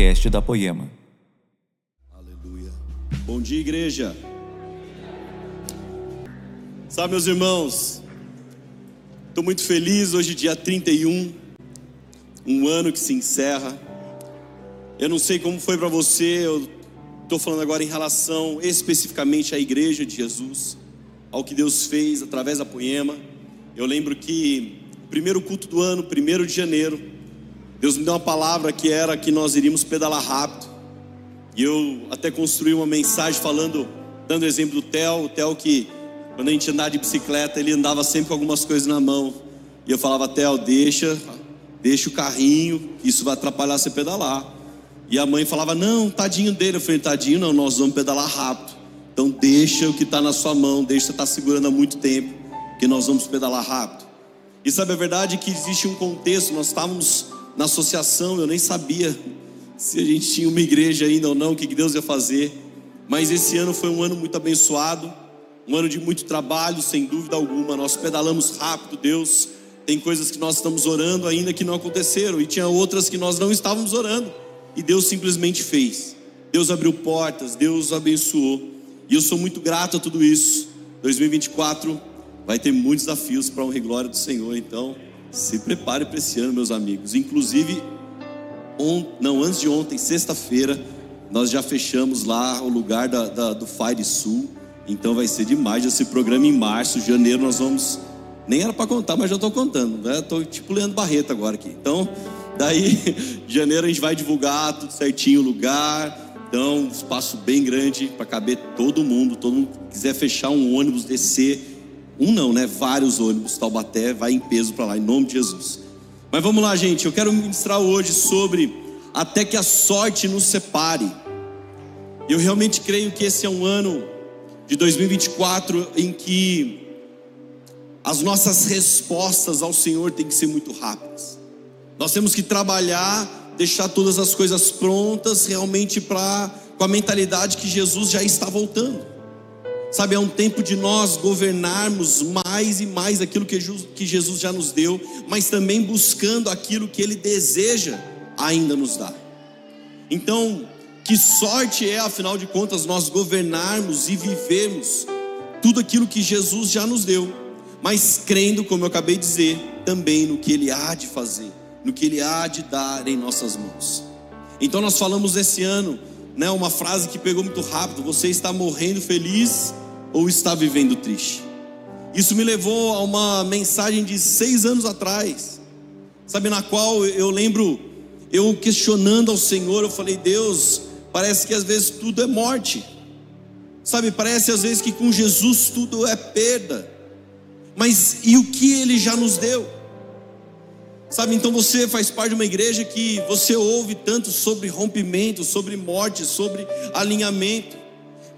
podcast da Poema. Aleluia. Bom dia, igreja. Sabe, meus irmãos, estou muito feliz hoje, dia 31, um ano que se encerra. Eu não sei como foi para você, eu estou falando agora em relação especificamente à igreja de Jesus, ao que Deus fez através da Poema. Eu lembro que primeiro culto do ano, primeiro de janeiro, Deus me deu uma palavra que era que nós iríamos pedalar rápido. E eu até construí uma mensagem falando, dando exemplo do Theo, o Theo que quando a gente andava de bicicleta, ele andava sempre com algumas coisas na mão. E eu falava, Theo, deixa, deixa o carrinho, isso vai atrapalhar você pedalar. E a mãe falava, não, tadinho dele. Eu falei, tadinho, não, nós vamos pedalar rápido. Então deixa o que está na sua mão, deixa você estar tá segurando há muito tempo, que nós vamos pedalar rápido. E sabe a verdade é que existe um contexto, nós estávamos na associação, eu nem sabia se a gente tinha uma igreja ainda ou não, o que Deus ia fazer. Mas esse ano foi um ano muito abençoado, um ano de muito trabalho, sem dúvida alguma. Nós pedalamos rápido, Deus. Tem coisas que nós estamos orando ainda que não aconteceram, e tinha outras que nós não estávamos orando, e Deus simplesmente fez. Deus abriu portas, Deus abençoou, e eu sou muito grato a tudo isso. 2024 vai ter muitos desafios para a honra e glória do Senhor, então se prepare para esse ano, meus amigos. Inclusive, on, não, antes de ontem, sexta-feira, nós já fechamos lá o lugar da, da, do Fire Sul. Então vai ser demais esse programa em março, janeiro nós vamos. Nem era para contar, mas já estou contando. Né? Tipo Leandro Barreto agora aqui. Então, daí, janeiro a gente vai divulgar tudo certinho o lugar. Então, um espaço bem grande para caber todo mundo. Todo mundo que quiser fechar um ônibus, descer um não, né? Vários ônibus, Taubaté, vai em peso para lá, em nome de Jesus. Mas vamos lá, gente. Eu quero ministrar hoje sobre até que a sorte nos separe. Eu realmente creio que esse é um ano de 2024 em que as nossas respostas ao Senhor têm que ser muito rápidas. Nós temos que trabalhar, deixar todas as coisas prontas realmente para com a mentalidade que Jesus já está voltando. Sabe, é um tempo de nós governarmos mais e mais aquilo que Jesus já nos deu, mas também buscando aquilo que Ele deseja ainda nos dar. Então, que sorte é, afinal de contas, nós governarmos e vivermos tudo aquilo que Jesus já nos deu, mas crendo, como eu acabei de dizer, também no que Ele há de fazer, no que Ele há de dar em nossas mãos. Então, nós falamos esse ano, né, uma frase que pegou muito rápido: você está morrendo feliz ou está vivendo triste? Isso me levou a uma mensagem de seis anos atrás, sabe, na qual eu lembro eu questionando ao Senhor, eu falei, Deus, parece que às vezes tudo é morte, sabe, parece às vezes que com Jesus tudo é perda, mas e o que Ele já nos deu? Sabe, então você faz parte de uma igreja que você ouve tanto sobre rompimento, sobre morte, sobre alinhamento.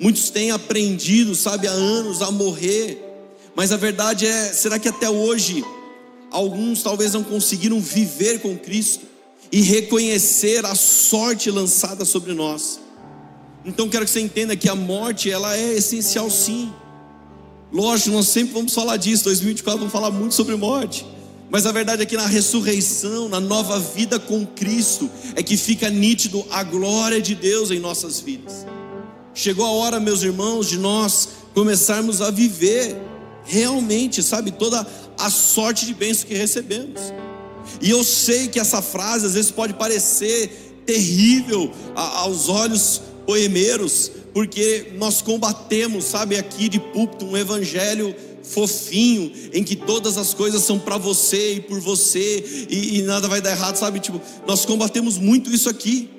Muitos têm aprendido, sabe, há anos a morrer. Mas a verdade é, será que até hoje alguns talvez não conseguiram viver com Cristo e reconhecer a sorte lançada sobre nós? Então quero que você entenda que a morte ela é essencial sim. Lógico, nós sempre vamos falar disso. 2024 vamos falar muito sobre morte. Mas a verdade é que na ressurreição, na nova vida com Cristo, é que fica nítido a glória de Deus em nossas vidas. Chegou a hora, meus irmãos, de nós começarmos a viver realmente, sabe, toda a sorte de bênção que recebemos. E eu sei que essa frase às vezes pode parecer terrível aos olhos poemeiros, porque nós combatemos, sabe, aqui de púlpito um evangelho fofinho, em que todas as coisas são para você e por você, e, e, nada vai dar errado, sabe? Tipo, nós combatemos muito isso aqui.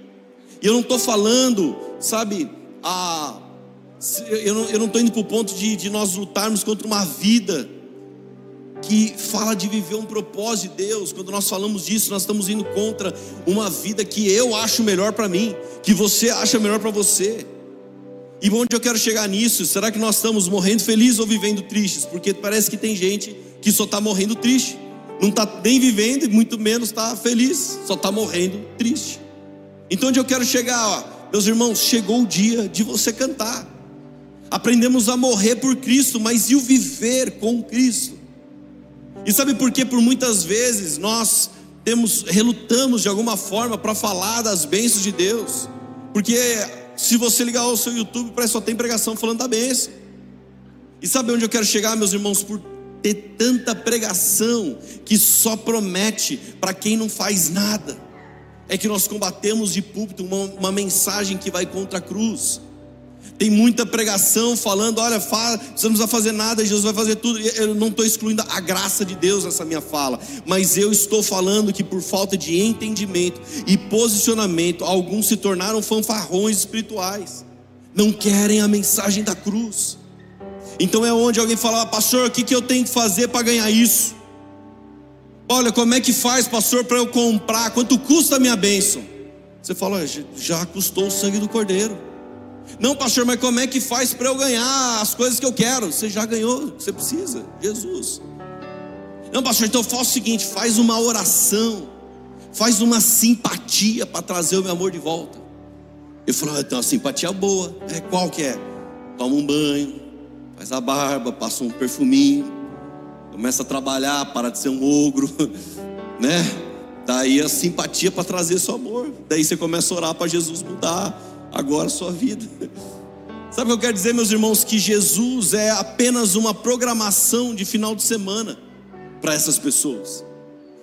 E eu não estou falando, sabe, a. Eu não estou indo para o ponto de, de nós lutarmos contra uma vida que fala de viver um propósito de Deus. Quando nós falamos disso, nós estamos indo contra uma vida que eu acho melhor para mim, que você acha melhor para você. E onde eu quero chegar nisso? Será que nós estamos morrendo felizes ou vivendo tristes? Porque parece que tem gente que só está morrendo triste, não está nem vivendo e muito menos está feliz, só está morrendo triste. Então, onde eu quero chegar? Ó, meus irmãos, chegou o dia de você cantar. Aprendemos a morrer por Cristo, mas e o viver com Cristo? E sabe por quê? Por muitas vezes nós temos relutamos de alguma forma para falar das bênçãos de Deus. Porque se você ligar o seu YouTube, parece que só tem pregação falando da bênção. E sabe onde eu quero chegar, meus irmãos? Por ter tanta pregação que só promete para quem não faz nada. É que nós combatemos de púlpito uma, uma mensagem que vai contra a cruz. Tem muita pregação falando: olha, fala, você não precisa fazer nada, Jesus vai fazer tudo. Eu não estou excluindo a graça de Deus nessa minha fala, mas eu estou falando que por falta de entendimento e posicionamento, alguns se tornaram fanfarrões espirituais, não querem a mensagem da cruz. Então é onde alguém fala, pastor, o que, que eu tenho que fazer para ganhar isso? Olha, como é que faz, pastor, para eu comprar? Quanto custa a minha bênção? Você fala, já custou o sangue do cordeiro. Não, pastor, mas como é que faz para eu ganhar as coisas que eu quero? Você já ganhou, você precisa, Jesus. Não, pastor, então faz o seguinte: faz uma oração, faz uma simpatia para trazer o meu amor de volta. Eu falo, ah, então a simpatia boa, é qual que é? Toma um banho, faz a barba, passa um perfuminho, começa a trabalhar, para de ser um ogro, né? Daí a simpatia para trazer seu amor. Daí você começa a orar para Jesus mudar agora sua vida. Sabe o que eu quero dizer, meus irmãos? Que Jesus é apenas uma programação de final de semana para essas pessoas.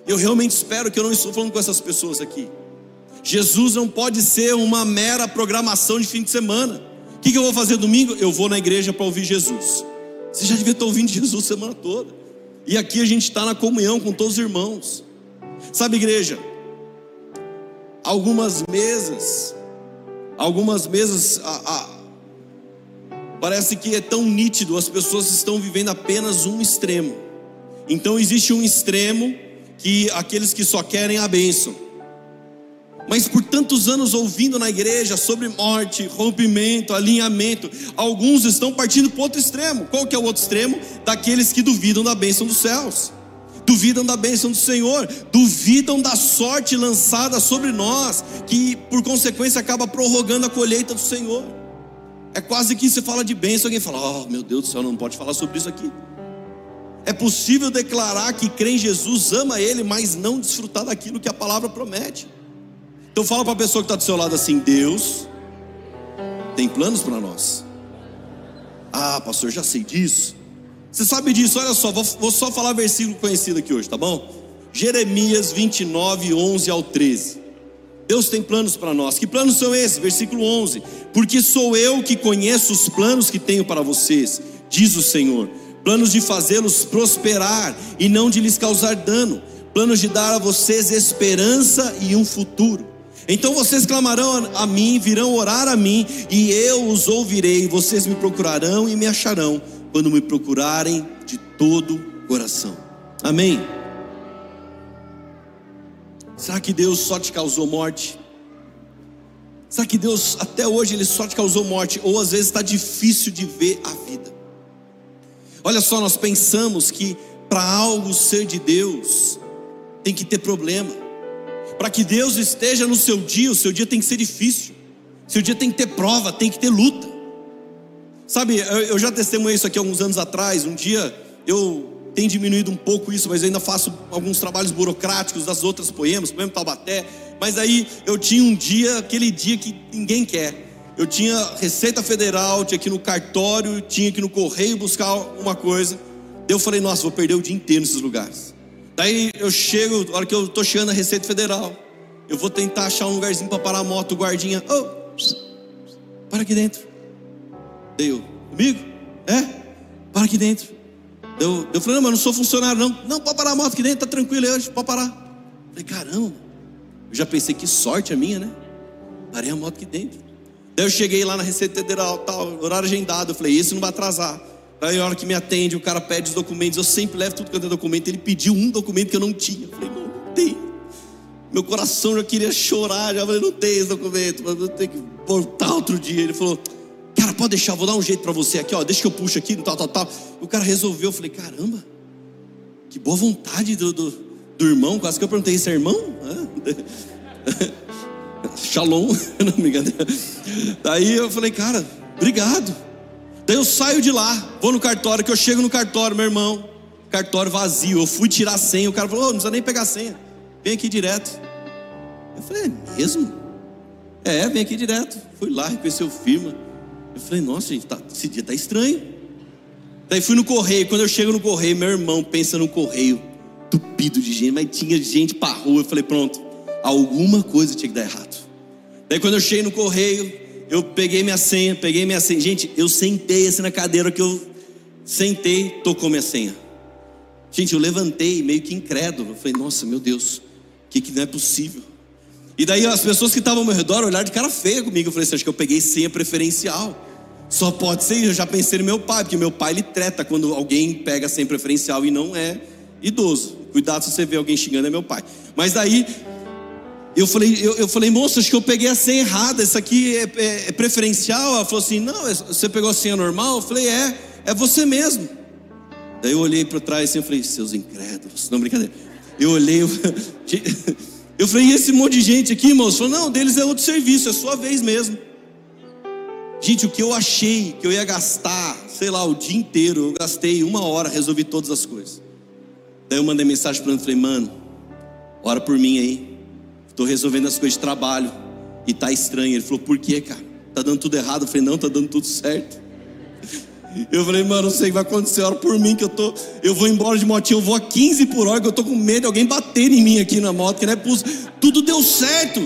Eu realmente espero que eu não estou falando com essas pessoas aqui. Jesus não pode ser uma mera programação de fim de semana. O que, eu vou fazer domingo? Eu vou na igreja para ouvir Jesus. Você já devia estar ouvindo Jesus semana toda. E aqui a gente está na comunhão com todos os irmãos. Sabe, igreja? Algumas mesas algumas mesas, a, a, parece que é tão nítido, as pessoas estão vivendo apenas um extremo. Então existe um extremo que aqueles que só querem a bênção. Mas por tantos anos ouvindo na igreja sobre morte, rompimento, alinhamento, alguns estão partindo para outro extremo. Qual que é o outro extremo? Daqueles que duvidam da bênção dos céus duvidam da bênção do Senhor, duvidam da sorte lançada sobre nós, que por consequência acaba prorrogando a colheita do Senhor. É quase que se fala de bênção, alguém fala: Oh meu Deus do céu, não pode falar sobre isso aqui. É possível declarar que crê em Jesus, ama Ele, mas não desfrutar daquilo que a palavra promete. Então fala para a pessoa que está do seu lado assim: Deus tem planos para nós. Ah, pastor, já sei disso. Você sabe disso, olha só, vou, vou só falar versículo conhecido aqui hoje, tá bom? Jeremias 29, 11 ao 13. Deus tem planos para nós. Que planos são esses? Versículo 11: Porque sou eu que conheço os planos que tenho para vocês, diz o Senhor. Planos de fazê-los prosperar e não de lhes causar dano. Planos de dar a vocês esperança e um futuro. Então vocês clamarão a mim, virão orar a mim, e eu os ouvirei. Vocês me procurarão e me acharão quando me procurarem de todo o coração. Amém? Será que Deus só te causou morte? Será que Deus até hoje ele só te causou morte? Ou às vezes está difícil de ver a vida? Olha só, nós pensamos que para algo ser de Deus tem que ter problema. Para que Deus esteja no seu dia, o seu dia tem que ser difícil. Seu dia tem que ter prova, tem que ter luta. Sabe, eu já testemunhei isso aqui alguns anos atrás. Um dia eu tenho diminuído um pouco isso, mas ainda faço alguns trabalhos burocráticos das outras poemas, poema Taubaté. Mas aí eu tinha um dia, aquele dia que ninguém quer. Eu tinha Receita Federal, tinha que ir no cartório, tinha que ir no correio buscar uma coisa. Eu falei, nossa, vou perder o dia inteiro nesses lugares. Daí eu chego, a hora que eu tô chegando na Receita Federal, eu vou tentar achar um lugarzinho para parar a moto, o guardinha, oh, para aqui dentro. Eu, comigo? É? Para aqui dentro. Eu, eu falei, não, mas não sou funcionário, não. Não, pode parar a moto aqui dentro, tá tranquilo hoje, pode parar. Eu falei, caramba, eu já pensei que sorte a minha, né? Parei a moto aqui dentro. Daí eu cheguei lá na Receita Federal, tal, horário agendado. Eu falei, esse não vai atrasar. Aí a hora que me atende, o cara pede os documentos, eu sempre levo tudo quanto é documento. Ele pediu um documento que eu não tinha. Eu falei, não tem. Meu coração já queria chorar, já falei, não tem esse documento, mas eu tenho que voltar outro dia. Ele falou, Cara, pode deixar, vou dar um jeito para você aqui, ó. Deixa que eu puxo aqui, tal, tal, tal. O cara resolveu, eu falei, caramba, que boa vontade do, do, do irmão. Quase que eu perguntei, esse é irmão? Shalom, não me engano. Daí eu falei, cara, obrigado. Daí eu saio de lá, vou no cartório, que eu chego no cartório, meu irmão, cartório vazio. Eu fui tirar a senha, o cara falou, oh, não precisa nem pegar a senha. vem aqui direto. Eu falei, é mesmo? É, vem aqui direto. Fui lá, reconheceu firma. Eu falei, nossa, gente, tá, esse dia tá estranho. Daí fui no correio. Quando eu chego no correio, meu irmão pensa no correio, tupido de gente, mas tinha gente pra rua. Eu falei, pronto, alguma coisa tinha que dar errado. Daí quando eu cheguei no correio, eu peguei minha senha, peguei minha senha. Gente, eu sentei assim na cadeira que eu sentei, tocou minha senha. Gente, eu levantei meio que incrédulo. Eu falei, nossa, meu Deus, que, que não é possível? E daí as pessoas que estavam ao meu redor olharam de cara feia comigo. Eu falei assim, acho que eu peguei senha preferencial. Só pode ser, eu já pensei no meu pai, porque meu pai ele treta quando alguém pega senha preferencial e não é idoso. Cuidado se você vê alguém xingando, é meu pai. Mas daí eu falei, eu, eu falei, moça, acho que eu peguei a senha errada. Isso aqui é, é, é preferencial. Ela falou assim: não, é, você pegou a senha normal? Eu falei, é, é você mesmo. Daí eu olhei para trás assim, eu falei, seus incrédulos. Não, brincadeira. Eu olhei, eu, eu falei, e esse monte de gente aqui, moço? Falou, não, deles é outro serviço, é sua vez mesmo. Gente, o que eu achei que eu ia gastar, sei lá, o dia inteiro, eu gastei uma hora, resolvi todas as coisas. Daí eu mandei mensagem para ele, falei, mano, ora por mim aí. Estou resolvendo as coisas de trabalho e tá estranho. Ele falou, por quê, cara? Tá dando tudo errado? Eu falei, não, tá dando tudo certo. Eu falei, mano, não sei o que vai acontecer, ora por mim que eu tô, eu vou embora de motinho, eu vou a 15 por hora, que eu tô com medo de alguém bater em mim aqui na moto, que não é possível. Tudo deu certo.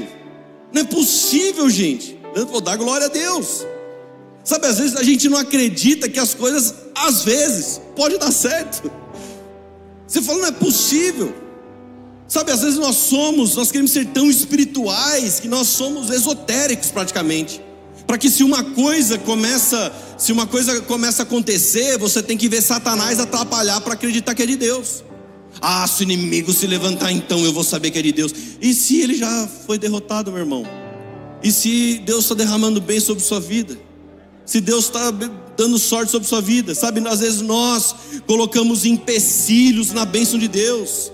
Não é possível, gente. Eu vou dar glória a Deus. Sabe, às vezes a gente não acredita que as coisas, às vezes, pode dar certo. Você fala, não é possível. Sabe, às vezes nós somos, nós queremos ser tão espirituais que nós somos esotéricos praticamente. Para que se uma coisa começa, se uma coisa começa a acontecer, você tem que ver Satanás atrapalhar para acreditar que é de Deus. Ah, se o inimigo se levantar, então eu vou saber que é de Deus. E se ele já foi derrotado, meu irmão? E se Deus está derramando bem sobre sua vida? Se Deus está dando sorte sobre sua vida, sabe? Às vezes nós colocamos empecilhos na bênção de Deus.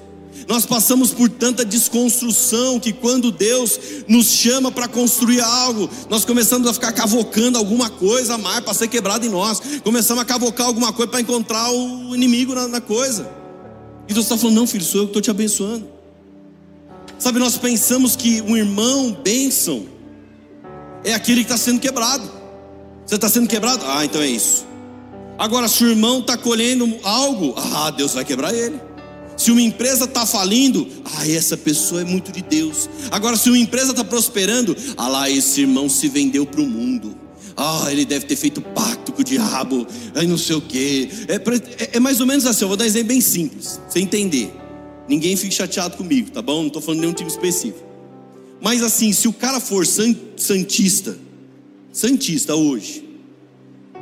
Nós passamos por tanta desconstrução que quando Deus nos chama para construir algo, nós começamos a ficar cavocando alguma coisa a mais para ser quebrado em nós. Começamos a cavocar alguma coisa para encontrar o inimigo na, na coisa. E Deus está falando: não, filho, sou eu que estou te abençoando. Sabe, nós pensamos que um irmão bênção é aquele que está sendo quebrado. Você está sendo quebrado? Ah, então é isso. Agora, se o irmão está colhendo algo, ah, Deus vai quebrar ele. Se uma empresa está falindo, ah, essa pessoa é muito de Deus. Agora, se uma empresa está prosperando, ah lá, esse irmão se vendeu para o mundo. Ah, ele deve ter feito pacto com o diabo, aí não sei o quê. É, é, é, mais ou menos assim, eu vou dar um exemplo bem simples, você entender. Ninguém fique chateado comigo, tá bom? Não estou falando de nenhum time específico. Mas assim, se o cara for santista, santista hoje,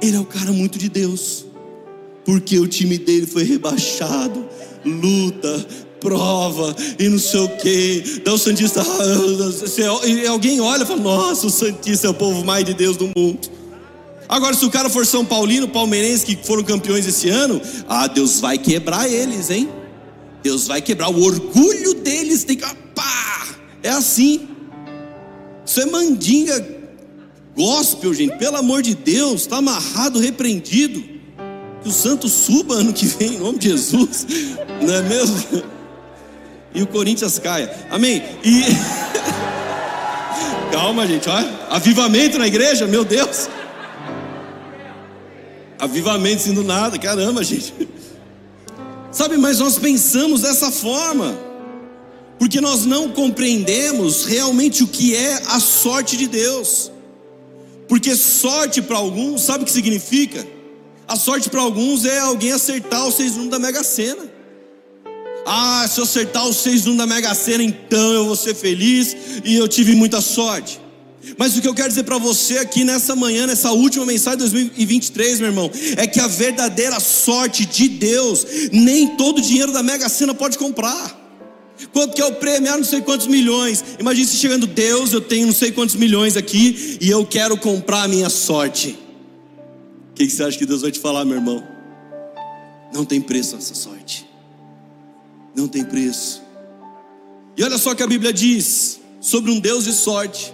ele é o cara muito de Deus, porque o time dele foi rebaixado luta, prova e não sei o que. Então o Santista, alguém olha e fala: Nossa, o Santista é o povo mais de Deus do mundo. Agora, se o cara for São Paulino, palmeirense, que foram campeões esse ano, ah, Deus vai quebrar eles, hein? Deus vai quebrar o orgulho deles, tem que. Pá! É assim. Isso é mandinga gospel, gente. Pelo amor de Deus, está amarrado, repreendido. Que o santo suba ano que vem, em nome de Jesus, não é mesmo? E o Corinthians caia, amém? E. Calma, gente, olha. Avivamento na igreja, meu Deus. Avivamento sendo nada, caramba, gente. Sabe, mas nós pensamos dessa forma, porque nós não compreendemos realmente o que é a sorte de Deus. Porque sorte para alguns, sabe o que significa? A sorte para alguns é alguém acertar os seis números da Mega Sena. Ah, se eu acertar os seis números da Mega Sena, então eu vou ser feliz e eu tive muita sorte. Mas o que eu quero dizer para você aqui nessa manhã, nessa última mensagem de 2023, meu irmão, é que a verdadeira sorte de Deus, nem todo o dinheiro da Mega Sena pode comprar. Quanto que é o prêmio? Ah, não sei quantos milhões. Imagine se chegando Deus, eu tenho não sei quantos milhões aqui e eu quero comprar a minha sorte que, que você acha que Deus vai te falar, meu irmão? Não tem preço essa sorte. Não tem preço. E olha só o que a Bíblia diz sobre um Deus de sorte.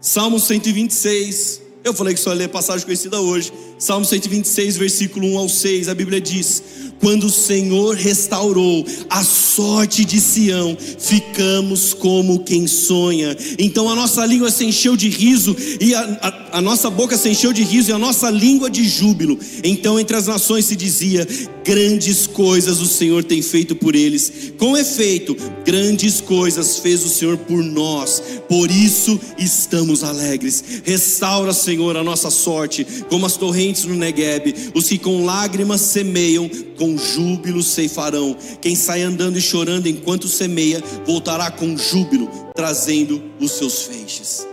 Salmo 126. Eu falei que só ia ler passagem conhecida hoje. Salmo 126, versículo 1 ao 6, a Bíblia diz: Quando o Senhor restaurou a sorte de Sião, ficamos como quem sonha. Então a nossa língua se encheu de riso, e a, a, a nossa boca se encheu de riso, e a nossa língua de júbilo. Então entre as nações se dizia: Grandes coisas o Senhor tem feito por eles. Com efeito, grandes coisas fez o Senhor por nós, por isso estamos alegres. Restaura, Senhor, a nossa sorte, como as torrentes no Negueb. Os que com lágrimas semeiam, com júbilo ceifarão. Quem sai andando e chorando enquanto semeia, voltará com júbilo, trazendo os seus feixes.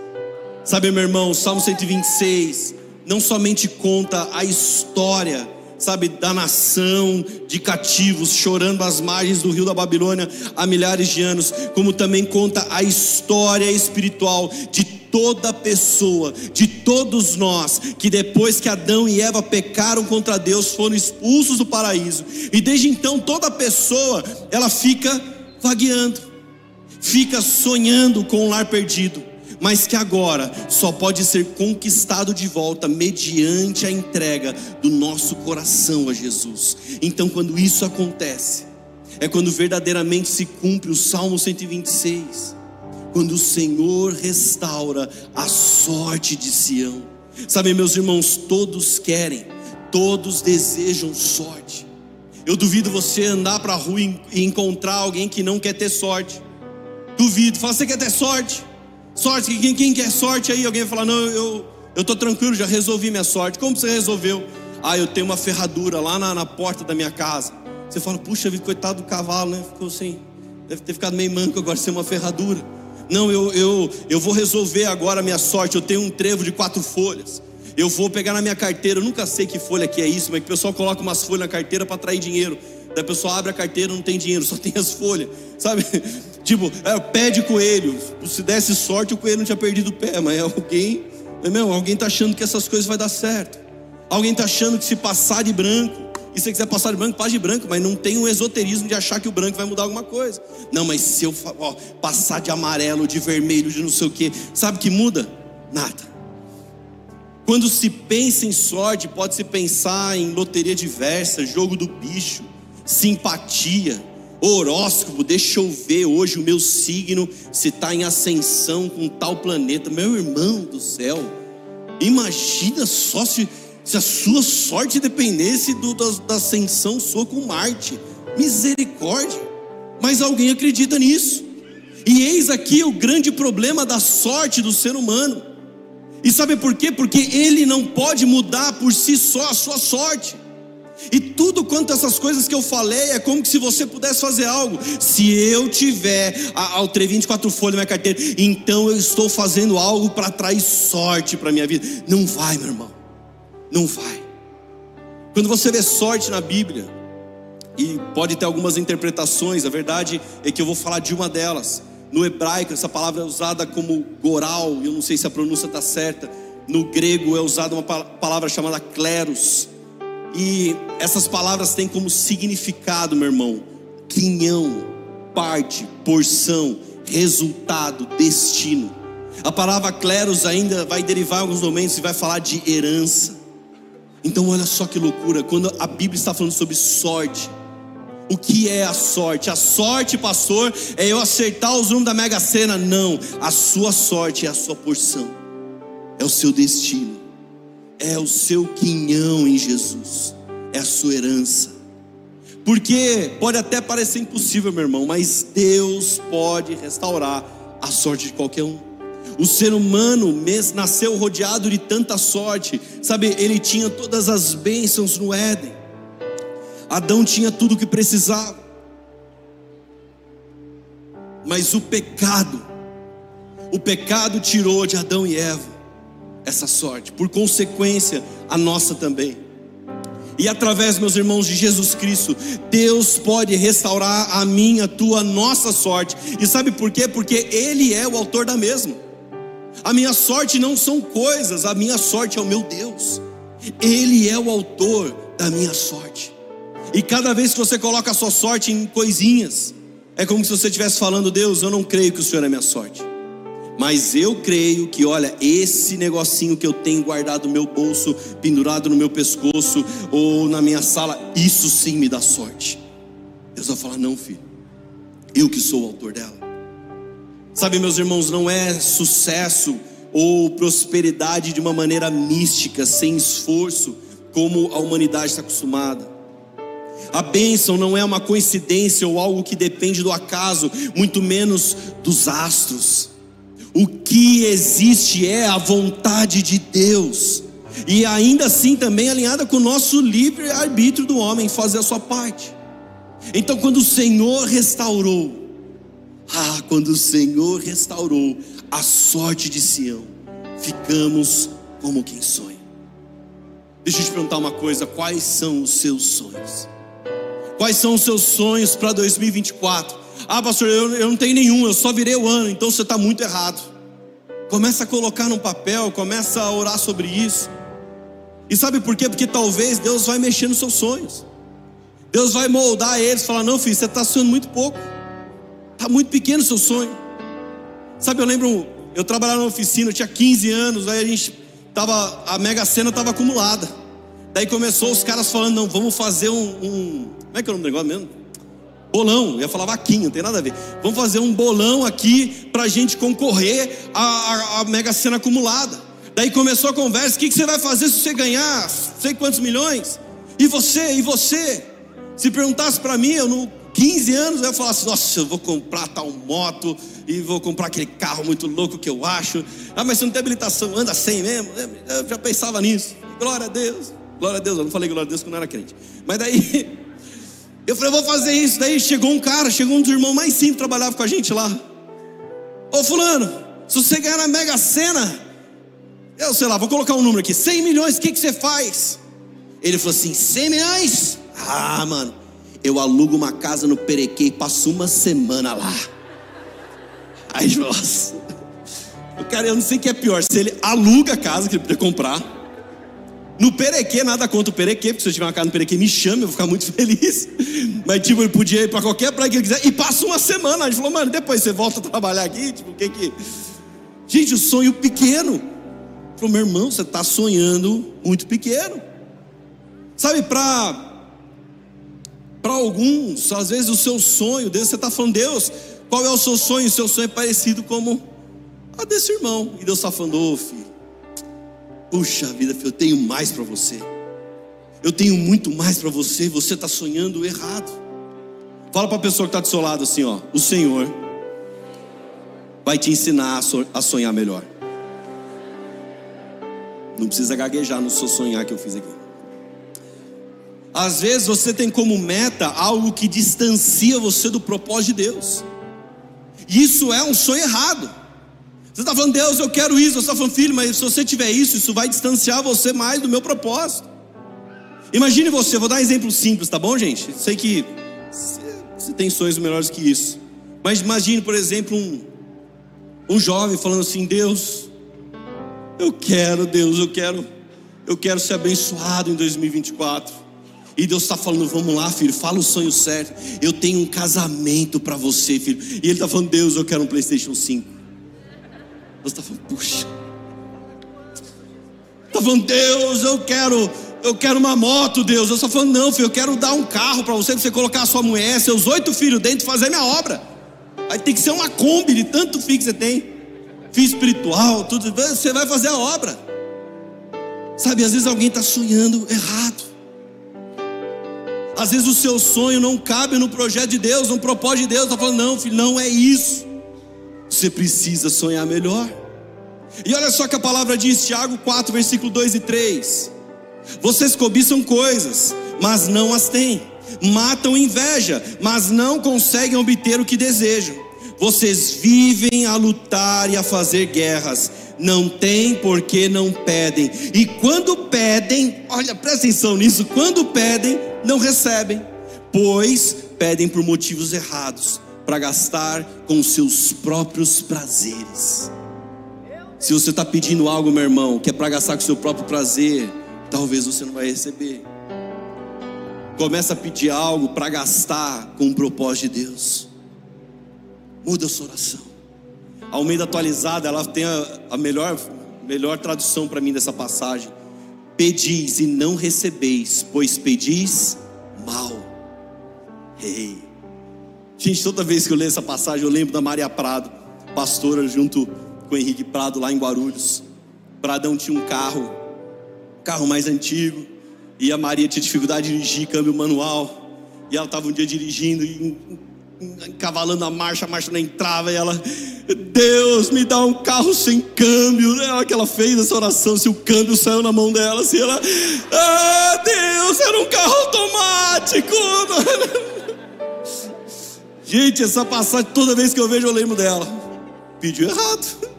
Sabe, meu irmão, Salmo 126 não somente conta a história, sabe, da nação de cativos chorando às margens do rio da Babilônia há milhares de anos, como também conta a história espiritual de toda pessoa, de todos nós, que depois que Adão e Eva pecaram contra Deus, foram expulsos do paraíso, e desde então toda pessoa, ela fica vagueando, fica sonhando com um lar perdido, mas que agora só pode ser conquistado de volta mediante a entrega do nosso coração a Jesus. Então, quando isso acontece, é quando verdadeiramente se cumpre o Salmo 126, quando o Senhor restaura a sorte de Sião. Sabe, meus irmãos, todos querem, todos desejam sorte. Eu duvido você andar para a rua e encontrar alguém que não quer ter sorte. Duvido, fala, você quer ter sorte? Sorte, quem, quem quer sorte aí? Alguém vai falar, não, eu eu estou tranquilo, já resolvi minha sorte. Como você resolveu? Ah, eu tenho uma ferradura lá na, na porta da minha casa. Você fala, puxa vida, coitado do cavalo, né? Ficou assim, deve ter ficado meio manco agora sem uma ferradura. Não, eu, eu, eu vou resolver agora a minha sorte. Eu tenho um trevo de quatro folhas. Eu vou pegar na minha carteira, eu nunca sei que folha que é isso, mas que o pessoal coloca umas folhas na carteira para atrair dinheiro. Daí a pessoa abre a carteira, não tem dinheiro, só tem as folhas, sabe? Tipo, é, pé de coelho. Se desse sorte, o coelho não tinha perdido o pé, mas alguém, meu, alguém está achando que essas coisas vai dar certo. Alguém está achando que se passar de branco, e se você quiser passar de branco, passe de branco, mas não tem um esoterismo de achar que o branco vai mudar alguma coisa. Não, mas se eu ó, passar de amarelo, de vermelho, de não sei o que, sabe que muda? Nada. Quando se pensa em sorte, pode se pensar em loteria diversa, jogo do bicho, simpatia horóscopo, deixa eu ver hoje o meu signo se está em ascensão com tal planeta. Meu irmão do céu, imagina só se, se a sua sorte dependesse do, da, da ascensão sua com Marte. Misericórdia. Mas alguém acredita nisso. E eis aqui o grande problema da sorte do ser humano. E sabe por quê? Porque ele não pode mudar por si só a sua sorte. E tudo quanto essas coisas que eu falei é como se você pudesse fazer algo. Se eu tiver ao 24 folhas na minha carteira, então eu estou fazendo algo para atrair sorte para minha vida. Não vai, meu irmão. Não vai. Quando você vê sorte na Bíblia, e pode ter algumas interpretações, a verdade é que eu vou falar de uma delas. No hebraico, essa palavra é usada como goral, eu não sei se a pronúncia está certa. No grego é usada uma palavra chamada kleros e essas palavras têm como significado, meu irmão, quinhão, parte, porção, resultado, destino. A palavra cleros ainda vai derivar em alguns momentos e vai falar de herança. Então, olha só que loucura, quando a Bíblia está falando sobre sorte. O que é a sorte? A sorte, pastor, é eu acertar os números da Mega Sena? Não, a sua sorte é a sua porção, é o seu destino é o seu quinhão em Jesus, é a sua herança. Porque pode até parecer impossível, meu irmão, mas Deus pode restaurar a sorte de qualquer um. O ser humano nasceu rodeado de tanta sorte, sabe? Ele tinha todas as bênçãos no Éden. Adão tinha tudo o que precisava. Mas o pecado, o pecado tirou de Adão e Eva essa sorte, por consequência, a nossa também. E através, meus irmãos, de Jesus Cristo, Deus pode restaurar a minha, a tua, a nossa sorte. E sabe por quê? Porque Ele é o autor da mesma. A minha sorte não são coisas, a minha sorte é o meu Deus. Ele é o autor da minha sorte. E cada vez que você coloca a sua sorte em coisinhas, é como se você estivesse falando: Deus, eu não creio que o Senhor é minha sorte. Mas eu creio que, olha, esse negocinho que eu tenho guardado no meu bolso, pendurado no meu pescoço ou na minha sala, isso sim me dá sorte. Deus vai falar: não, filho, eu que sou o autor dela. Sabe, meus irmãos, não é sucesso ou prosperidade de uma maneira mística, sem esforço, como a humanidade está acostumada. A bênção não é uma coincidência ou algo que depende do acaso, muito menos dos astros. O que existe é a vontade de Deus, e ainda assim também alinhada com o nosso livre arbítrio do homem fazer a sua parte. Então, quando o Senhor restaurou, ah, quando o Senhor restaurou a sorte de Sião, ficamos como quem sonha. Deixa eu te perguntar uma coisa: quais são os seus sonhos? Quais são os seus sonhos para 2024? Ah, pastor, eu, eu não tenho nenhum, eu só virei o ano, então você está muito errado. Começa a colocar no papel, começa a orar sobre isso. E sabe por quê? Porque talvez Deus vai mexer nos seus sonhos. Deus vai moldar eles, falar: não, filho, você está sonhando muito pouco. Está muito pequeno o seu sonho. Sabe, eu lembro, eu trabalhava na oficina, eu tinha 15 anos, aí a gente tava, a Mega Sena estava acumulada. Daí começou os caras falando, não, vamos fazer um, um como é que é o nome do negócio mesmo? Bolão, eu ia falar vaquinha, não tem nada a ver. Vamos fazer um bolão aqui para gente concorrer à, Mega Sena acumulada. Daí começou a conversa: o que, que você vai fazer se você ganhar sei quantos milhões? E você, e você? Se perguntasse para mim, eu no 15 anos, eu falar assim: nossa, eu vou comprar tal moto e vou comprar aquele carro muito louco que eu acho. Ah, mas você não tem habilitação, anda sem mesmo? Eu já pensava nisso. Glória a Deus, glória a Deus. Eu não falei glória a Deus quando eu era crente. Mas daí Eu falei, eu vou fazer isso. Daí chegou um cara, chegou um dos irmãos mais simples, trabalhava com a gente lá. Ô fulano, se você ganhar na Mega Sena, eu sei lá, vou colocar um número aqui, 100 milhões, o que, que você faz? Ele falou assim, 100 milhões? Ah, mano, eu alugo uma casa no Perequê e passo uma semana lá. Aí, nossa, o cara, eu não sei o que é pior, se ele aluga a casa que ele podia comprar, no Perequê, nada contra o Perequê, porque se eu tiver uma casa no Perequê, me chame, eu vou ficar muito feliz. Mas, tipo, ele podia ir para qualquer praia que ele quiser. E passa uma semana. A gente falou, mano, depois você volta a trabalhar aqui. Tipo, o que que. Gente, o sonho pequeno. Falou, meu irmão, você está sonhando muito pequeno. Sabe, para. Para alguns, às vezes o seu sonho, Deus, você está falando, Deus, qual é o seu sonho? O seu sonho é parecido como a desse irmão. E Deus está falando, ô oh, filho Puxa vida, eu tenho mais para você. Eu tenho muito mais para você. Você está sonhando errado. Fala para a pessoa que está do seu lado assim: ó, o Senhor vai te ensinar a sonhar melhor. Não precisa gaguejar no seu sonhar que eu fiz aqui. Às vezes você tem como meta algo que distancia você do propósito de Deus. E isso é um sonho errado. Você está falando, Deus, eu quero isso. Você está falando, filho, mas se você tiver isso, isso vai distanciar você mais do meu propósito. Imagine você, vou dar um exemplo simples, tá bom, gente? Sei que você tem sonhos melhores que isso. Mas imagine, por exemplo, um, um jovem falando assim: Deus, eu quero, Deus, eu quero, eu quero ser abençoado em 2024. E Deus está falando, vamos lá, filho, fala o sonho certo. Eu tenho um casamento para você, filho. E ele está falando, Deus, eu quero um PlayStation 5. Você está falando, puxa. Está falando, Deus, eu quero, eu quero uma moto, Deus. Eu estou falando, não, filho, eu quero dar um carro para você, para você colocar a sua mulher, seus oito filhos dentro e fazer minha obra. Aí tem que ser uma Kombi de tanto filho que você tem. Filho espiritual, tudo. Você vai fazer a obra. Sabe, às vezes alguém está sonhando errado. Às vezes o seu sonho não cabe no projeto de Deus, no propósito de Deus. Está falando, não, filho, não é isso. Você precisa sonhar melhor. E olha só que a palavra diz, Tiago 4, versículo 2 e 3. Vocês cobiçam coisas, mas não as têm. Matam inveja, mas não conseguem obter o que desejam. Vocês vivem a lutar e a fazer guerras. Não têm porque não pedem. E quando pedem, olha, presta atenção nisso: quando pedem, não recebem, pois pedem por motivos errados para gastar com seus próprios prazeres. Se você está pedindo algo, meu irmão, que é para gastar com seu próprio prazer, talvez você não vai receber. Começa a pedir algo para gastar com o propósito de Deus. Muda a sua oração. Almeida atualizada, ela tem a, a melhor, melhor tradução para mim dessa passagem. Pedis e não recebeis, pois pedis mal. Ei. Gente, toda vez que eu leio essa passagem, eu lembro da Maria Prado, pastora junto com o Henrique Prado lá em Guarulhos. Pradão tinha um carro, carro mais antigo, e a Maria tinha dificuldade de dirigir câmbio manual. E ela estava um dia dirigindo e encavalando a marcha, a marcha não entrava, e ela, Deus, me dá um carro sem câmbio. É ela que ela fez essa oração, se o câmbio saiu na mão dela, se ela, ah, Deus, era um carro automático. Gente, essa passagem, toda vez que eu vejo, eu lembro dela. Pediu errado.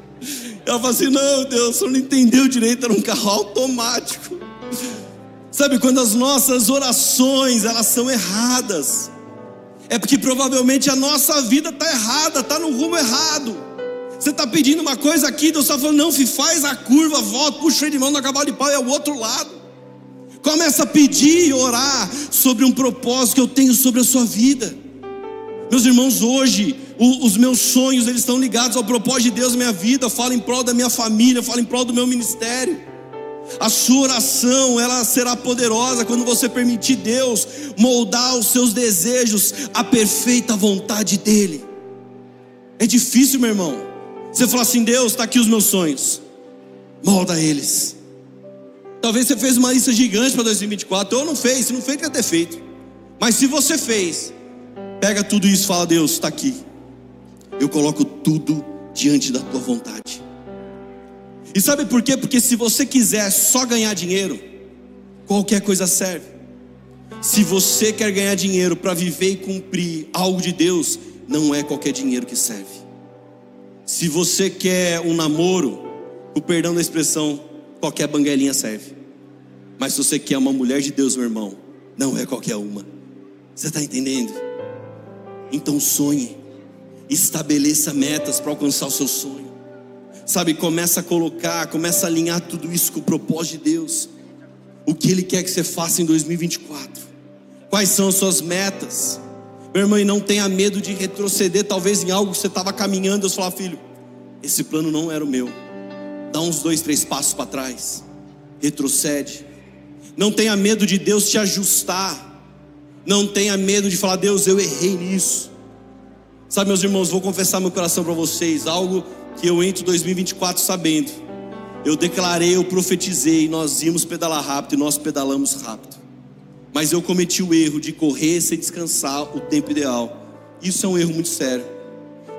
Ela fala assim: Não, Deus, você não entendeu direito, era um carro automático. Sabe, quando as nossas orações elas são erradas, é porque provavelmente a nossa vida está errada, está no rumo errado. Você está pedindo uma coisa aqui, Deus está falando, não, filho, faz a curva, volta, puxa freio de mão no cavalo de pau, é o outro lado. Começa a pedir e orar sobre um propósito que eu tenho sobre a sua vida. Meus irmãos, hoje, o, os meus sonhos, eles estão ligados ao propósito de Deus na minha vida. Eu falo em prol da minha família, eu falo em prol do meu ministério. A sua oração, ela será poderosa quando você permitir Deus moldar os seus desejos à perfeita vontade dEle. É difícil, meu irmão. Você fala assim: Deus, está aqui os meus sonhos, molda eles. Talvez você fez uma lista gigante para 2024, ou não fez, se não fez, quer ter feito. Mas se você fez, pega tudo isso e fala: Deus, está aqui. Eu coloco tudo diante da tua vontade. E sabe por quê? Porque se você quiser só ganhar dinheiro, qualquer coisa serve. Se você quer ganhar dinheiro para viver e cumprir algo de Deus, não é qualquer dinheiro que serve. Se você quer um namoro, o perdão da expressão, qualquer banguelinha serve. Mas se você quer uma mulher de Deus, meu irmão, não é qualquer uma. Você está entendendo? Então sonhe, estabeleça metas para alcançar o seu sonho. Sabe, começa a colocar, começa a alinhar tudo isso com o propósito de Deus. O que Ele quer que você faça em 2024? Quais são as suas metas? Meu irmão, e não tenha medo de retroceder, talvez em algo que você estava caminhando. Deus falar, filho, esse plano não era o meu. Dá uns dois, três passos para trás. Retrocede. Não tenha medo de Deus te ajustar. Não tenha medo de falar, Deus, eu errei nisso. Sabe, meus irmãos, vou confessar meu coração para vocês. Algo que eu entro 2024 sabendo. Eu declarei, eu profetizei, nós íamos pedalar rápido e nós pedalamos rápido. Mas eu cometi o erro de correr sem descansar o tempo ideal. Isso é um erro muito sério.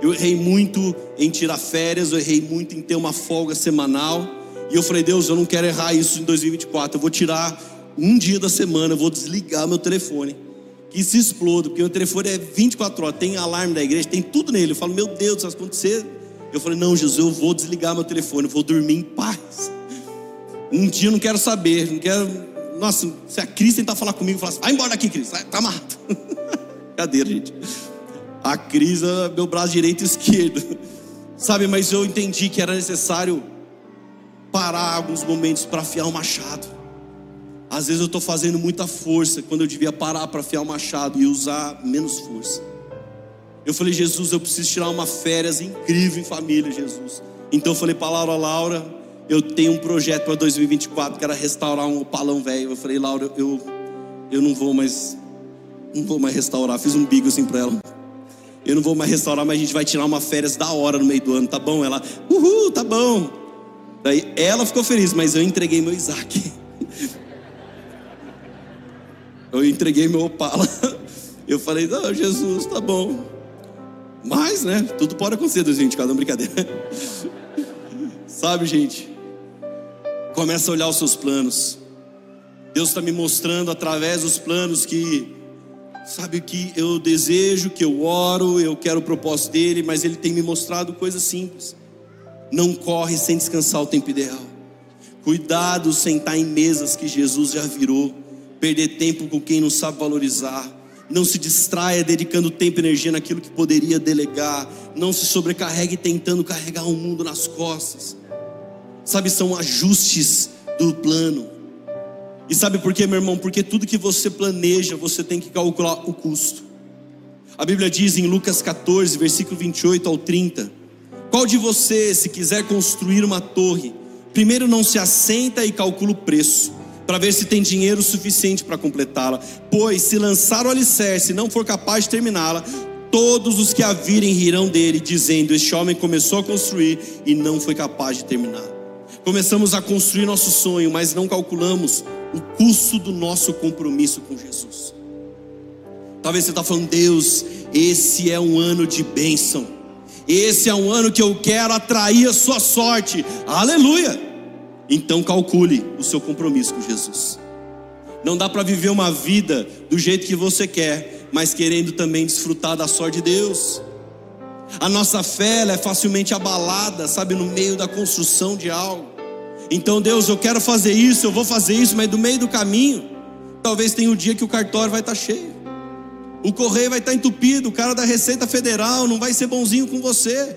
Eu errei muito em tirar férias, eu errei muito em ter uma folga semanal. E eu falei, Deus, eu não quero errar isso em 2024. Eu vou tirar um dia da semana, eu vou desligar meu telefone. Que se exploda, porque meu telefone é 24 horas, tem alarme da igreja, tem tudo nele. Eu falo, meu Deus, se acontecer eu falei: Não, Jesus, eu vou desligar meu telefone, eu vou dormir em paz. Um dia eu não quero saber, não quero. Nossa, se a Cris tentar falar comigo, falar assim: Vai embora daqui, Cris, tá amarrado. Cadê, gente? A Cris, é meu braço direito e esquerdo. Sabe, mas eu entendi que era necessário parar alguns momentos para afiar o machado. Às vezes eu estou fazendo muita força quando eu devia parar para afiar o machado e usar menos força. Eu falei, Jesus, eu preciso tirar uma férias incrível em família, Jesus. Então eu falei para Laura, Laura, eu tenho um projeto para 2024, que era restaurar um palão velho. Eu falei, Laura, eu, eu não vou mais, não vou mais restaurar. Fiz um bico assim para ela. Eu não vou mais restaurar, mas a gente vai tirar uma férias da hora no meio do ano, tá bom? Ela, uhul, tá bom. Daí ela ficou feliz, mas eu entreguei meu Isaac. Eu entreguei meu Opala. Eu falei, não, Jesus, tá bom. Mas, né? Tudo pode acontecer 2024, não brincadeira. Sabe, gente? Começa a olhar os seus planos. Deus está me mostrando através dos planos que, sabe, que eu desejo, que eu oro, eu quero o propósito dele, mas ele tem me mostrado coisas simples. Não corre sem descansar o tempo ideal. Cuidado sentar em mesas que Jesus já virou. Perder tempo com quem não sabe valorizar não se distraia dedicando tempo e energia naquilo que poderia delegar. Não se sobrecarregue tentando carregar o mundo nas costas. Sabe, são ajustes do plano. E sabe por quê, meu irmão? Porque tudo que você planeja, você tem que calcular o custo. A Bíblia diz em Lucas 14, versículo 28 ao 30, Qual de vocês, se quiser construir uma torre, primeiro não se assenta e calcula o preço, para ver se tem dinheiro suficiente para completá-la? Pois, se lançar o alicerce e não for capaz de terminá-la, todos os que a virem rirão dele, dizendo: Este homem começou a construir e não foi capaz de terminar. Começamos a construir nosso sonho, mas não calculamos o custo do nosso compromisso com Jesus. Talvez você está falando, Deus, esse é um ano de bênção. Esse é um ano que eu quero atrair a sua sorte. Aleluia! Então calcule o seu compromisso com Jesus. Não dá para viver uma vida do jeito que você quer, mas querendo também desfrutar da sorte de Deus. A nossa fé é facilmente abalada, sabe, no meio da construção de algo. Então, Deus, eu quero fazer isso, eu vou fazer isso, mas do meio do caminho, talvez tenha um dia que o cartório vai estar cheio. O correio vai estar entupido, o cara da Receita Federal não vai ser bonzinho com você.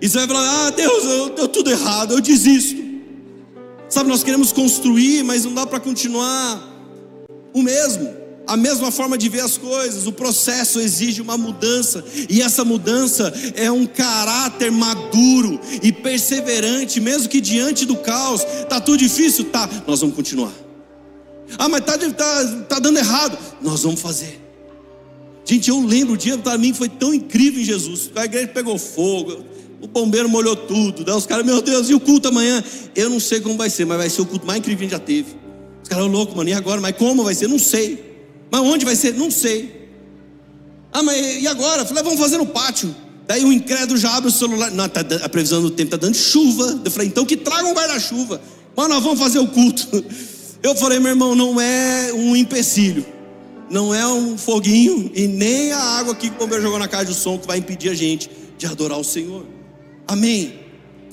E você vai falar: Ah, Deus, eu, deu tudo errado, eu desisto. Sabe, nós queremos construir, mas não dá para continuar o mesmo a mesma forma de ver as coisas. O processo exige uma mudança, e essa mudança é um caráter maduro e perseverante, mesmo que diante do caos, tá tudo difícil, tá? Nós vamos continuar. Ah, mas tá, tá, tá dando errado. Nós vamos fazer. Gente, eu lembro o dia para mim foi tão incrível em Jesus. A igreja pegou fogo, o bombeiro molhou tudo. Daí os caras, meu Deus, e o culto amanhã? Eu não sei como vai ser, mas vai ser o culto mais incrível que já teve. Os caras, louco, mano, e agora? Mas como vai ser? Não sei. Mas onde vai ser? Não sei. Ah, mas e agora? Falei, vamos fazer no pátio. Daí o incrédulo já abre o celular. Não, tá, a previsão do tempo está dando chuva. Eu falei, então que traga um guarda-chuva. Mas nós vamos fazer o culto. Eu falei, meu irmão, não é um empecilho não é um foguinho e nem a água que o bombeiro jogou na caixa de som que vai impedir a gente de adorar o Senhor. Amém.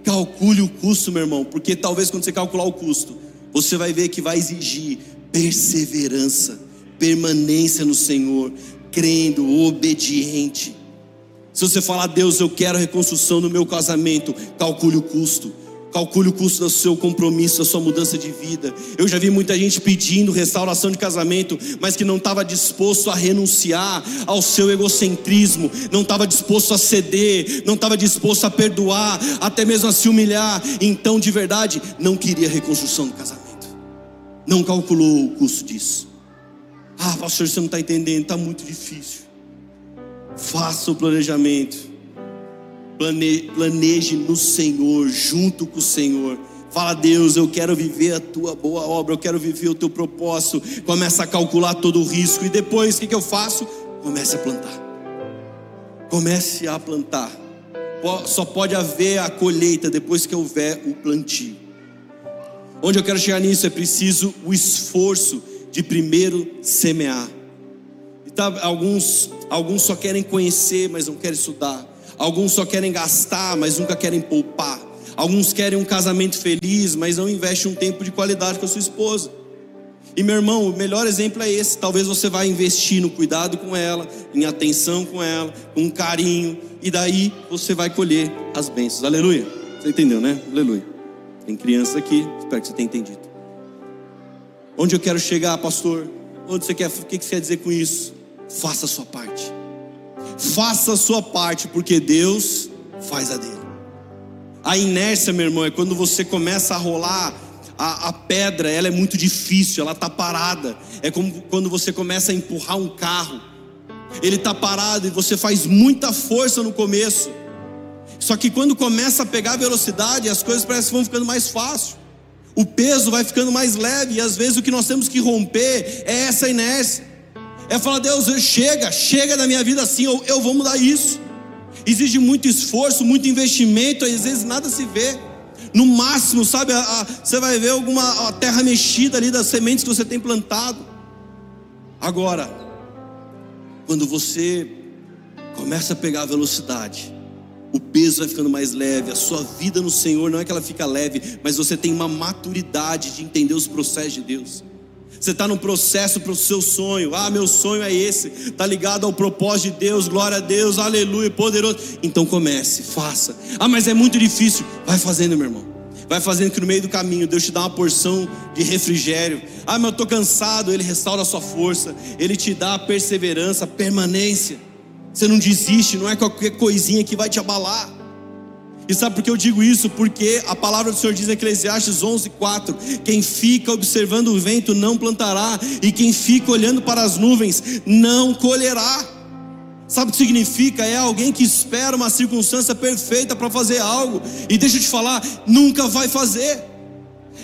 Calcule o custo, meu irmão, porque talvez quando você calcular o custo, você vai ver que vai exigir perseverança, permanência no Senhor, crendo, obediente. Se você falar, Deus, eu quero reconstrução no meu casamento, calcule o custo. Calcule o custo do seu compromisso, da sua mudança de vida. Eu já vi muita gente pedindo restauração de casamento, mas que não estava disposto a renunciar ao seu egocentrismo, não estava disposto a ceder, não estava disposto a perdoar, até mesmo a se humilhar. Então, de verdade, não queria reconstrução do casamento. Não calculou o custo disso. Ah, pastor, você não está entendendo, está muito difícil. Faça o planejamento planeje no Senhor, junto com o Senhor. Fala, Deus, eu quero viver a tua boa obra, eu quero viver o teu propósito. Começa a calcular todo o risco e depois o que, que eu faço? Comece a plantar. Comece a plantar. Só pode haver a colheita depois que houver o plantio. Onde eu quero chegar nisso é preciso o esforço de primeiro semear. Tá, alguns, alguns só querem conhecer, mas não querem estudar. Alguns só querem gastar, mas nunca querem poupar. Alguns querem um casamento feliz, mas não investem um tempo de qualidade com a sua esposa. E meu irmão, o melhor exemplo é esse. Talvez você vá investir no cuidado com ela, em atenção com ela, com carinho, e daí você vai colher as bênçãos. Aleluia. Você entendeu, né? Aleluia. Tem crianças aqui, espero que você tenha entendido. Onde eu quero chegar, pastor? Onde você quer? O que você quer dizer com isso? Faça a sua parte. Faça a sua parte, porque Deus faz a dele. A inércia, meu irmão, é quando você começa a rolar a, a pedra, ela é muito difícil, ela está parada. É como quando você começa a empurrar um carro, ele está parado e você faz muita força no começo. Só que quando começa a pegar velocidade, as coisas parecem que vão ficando mais fácil. O peso vai ficando mais leve e às vezes o que nós temos que romper é essa inércia é falar, Deus, chega, chega da minha vida assim, eu, eu vou mudar isso. Exige muito esforço, muito investimento, às vezes nada se vê. No máximo, sabe, a, a, você vai ver alguma terra mexida ali das sementes que você tem plantado. Agora, quando você começa a pegar a velocidade, o peso vai ficando mais leve, a sua vida no Senhor não é que ela fica leve, mas você tem uma maturidade de entender os processos de Deus. Você está num processo para o seu sonho. Ah, meu sonho é esse. Está ligado ao propósito de Deus. Glória a Deus. Aleluia. Poderoso. Então comece, faça. Ah, mas é muito difícil. Vai fazendo, meu irmão. Vai fazendo que no meio do caminho Deus te dá uma porção de refrigério. Ah, mas eu estou cansado. Ele restaura a sua força. Ele te dá perseverança, permanência. Você não desiste. Não é qualquer coisinha que vai te abalar. E sabe por que eu digo isso? Porque a palavra do Senhor diz em Eclesiastes 11:4, quem fica observando o vento não plantará, e quem fica olhando para as nuvens não colherá. Sabe o que significa? É alguém que espera uma circunstância perfeita para fazer algo, e deixa eu te falar, nunca vai fazer.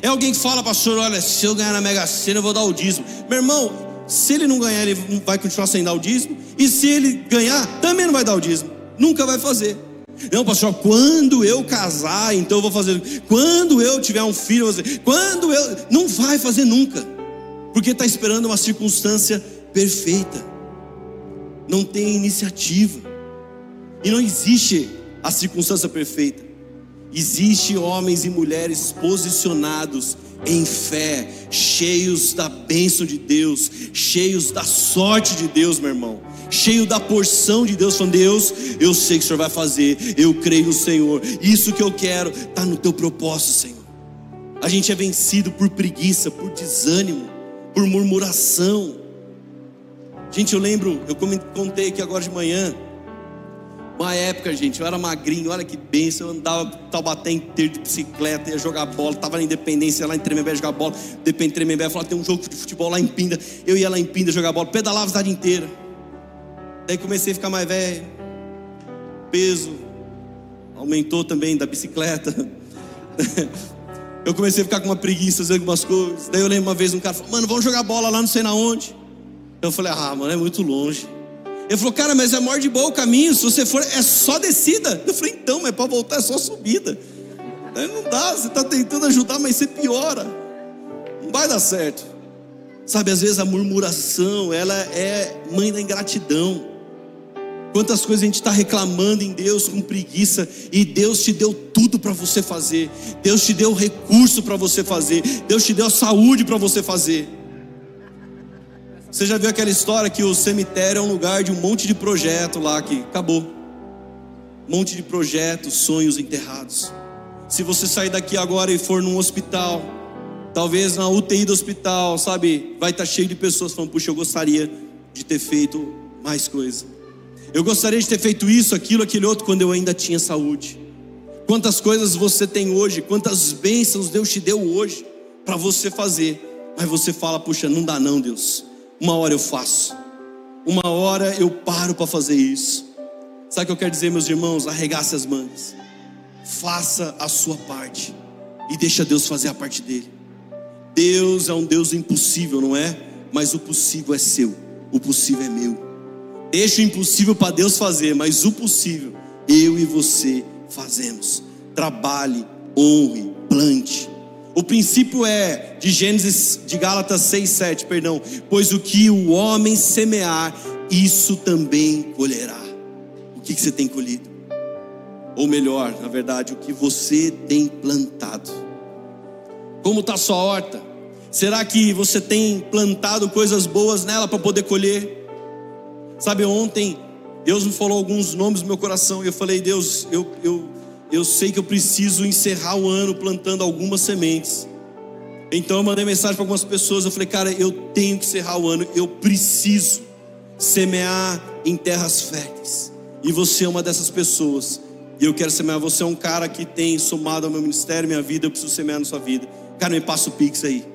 É alguém que fala, pastor, olha, se eu ganhar na Mega Sena, eu vou dar o dízimo. Meu irmão, se ele não ganhar, ele vai continuar sem dar o dízimo, e se ele ganhar, também não vai dar o dízimo, nunca vai fazer. Não, pastor, quando eu casar, então eu vou fazer. Quando eu tiver um filho, eu vou fazer. Quando eu. Não vai fazer nunca. Porque está esperando uma circunstância perfeita. Não tem iniciativa. E não existe a circunstância perfeita. Existe homens e mulheres posicionados em fé, cheios da bênção de Deus, cheios da sorte de Deus, meu irmão, cheio da porção de Deus, falando: Deus, eu sei que o Senhor vai fazer, eu creio no Senhor, isso que eu quero está no teu propósito, Senhor. A gente é vencido por preguiça, por desânimo, por murmuração. Gente, eu lembro, eu contei aqui agora de manhã, uma época, gente, eu era magrinho, olha que benção, eu andava Taubaté inteiro de bicicleta, ia jogar bola, estava na Independência, lá em Tremembé jogar bola, depende de Tremembé, falava, tem um jogo de futebol lá em Pinda, eu ia lá em Pinda jogar bola, pedalava a cidade inteira. Daí comecei a ficar mais velho, peso aumentou também da bicicleta. eu comecei a ficar com uma preguiça, fazer algumas coisas. Daí eu lembro uma vez um cara falou, mano, vamos jogar bola lá não sei na onde. Eu falei, ah, mano, é muito longe. Ele falou, cara, mas é maior de boa o caminho, se você for, é só descida. Eu falei, então, mas para voltar é só subida. Aí não dá, você está tentando ajudar, mas você piora. Não vai dar certo. Sabe, às vezes a murmuração, ela é mãe da ingratidão. Quantas coisas a gente está reclamando em Deus com preguiça, e Deus te deu tudo para você fazer, Deus te deu recurso para você fazer, Deus te deu saúde para você fazer. Você já viu aquela história que o cemitério é um lugar de um monte de projeto lá que acabou. Um monte de projetos, sonhos enterrados. Se você sair daqui agora e for num hospital, talvez na UTI do hospital, sabe, vai estar tá cheio de pessoas falando: "Puxa, eu gostaria de ter feito mais coisa. Eu gostaria de ter feito isso, aquilo, aquele outro quando eu ainda tinha saúde." Quantas coisas você tem hoje, quantas bênçãos Deus te deu hoje para você fazer, mas você fala: "Puxa, não dá não, Deus uma hora eu faço, uma hora eu paro para fazer isso. Sabe o que eu quero dizer, meus irmãos? Arregace as mangas, faça a sua parte e deixa Deus fazer a parte dele. Deus é um Deus impossível, não é? Mas o possível é seu, o possível é meu. Deixa o impossível para Deus fazer, mas o possível eu e você fazemos. Trabalhe, honre, plante. O princípio é de Gênesis, de Gálatas 6, 7, perdão. Pois o que o homem semear, isso também colherá. O que, que você tem colhido? Ou melhor, na verdade, o que você tem plantado. Como está sua horta? Será que você tem plantado coisas boas nela para poder colher? Sabe, ontem Deus me falou alguns nomes no meu coração e eu falei, Deus, eu, eu, eu sei que eu preciso encerrar o ano plantando algumas sementes. Então eu mandei mensagem para algumas pessoas, eu falei, cara, eu tenho que encerrar o ano, eu preciso semear em terras férteis. E você é uma dessas pessoas. E eu quero semear, você é um cara que tem somado ao meu ministério, minha vida, eu preciso semear na sua vida. Cara, me passa o pix aí.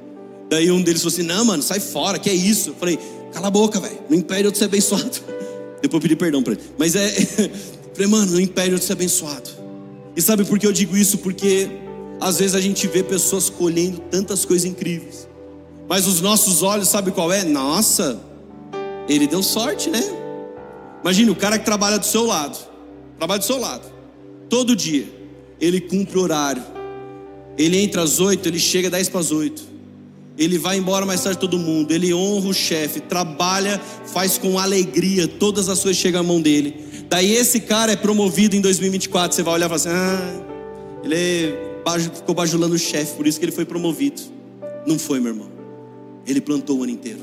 Daí um deles falou assim: "Não, mano, sai fora, que é isso?" Eu falei: "Cala a boca, velho. Não impede eu de ser abençoado." Depois eu pedi perdão para ele. Mas é, falei: "Mano, não impede eu de ser abençoado." E sabe por que eu digo isso? Porque às vezes a gente vê pessoas colhendo tantas coisas incríveis, mas os nossos olhos, sabe qual é? Nossa, ele deu sorte, né? Imagine o cara que trabalha do seu lado, trabalha do seu lado, todo dia, ele cumpre horário, ele entra às oito, ele chega dez para as oito. Ele vai embora mais tarde todo mundo, ele honra o chefe, trabalha, faz com alegria, todas as coisas chegam à mão dele. Daí esse cara é promovido em 2024, você vai olhar e falar assim: ah, ele ficou bajulando o chefe, por isso que ele foi promovido. Não foi, meu irmão. Ele plantou o ano inteiro.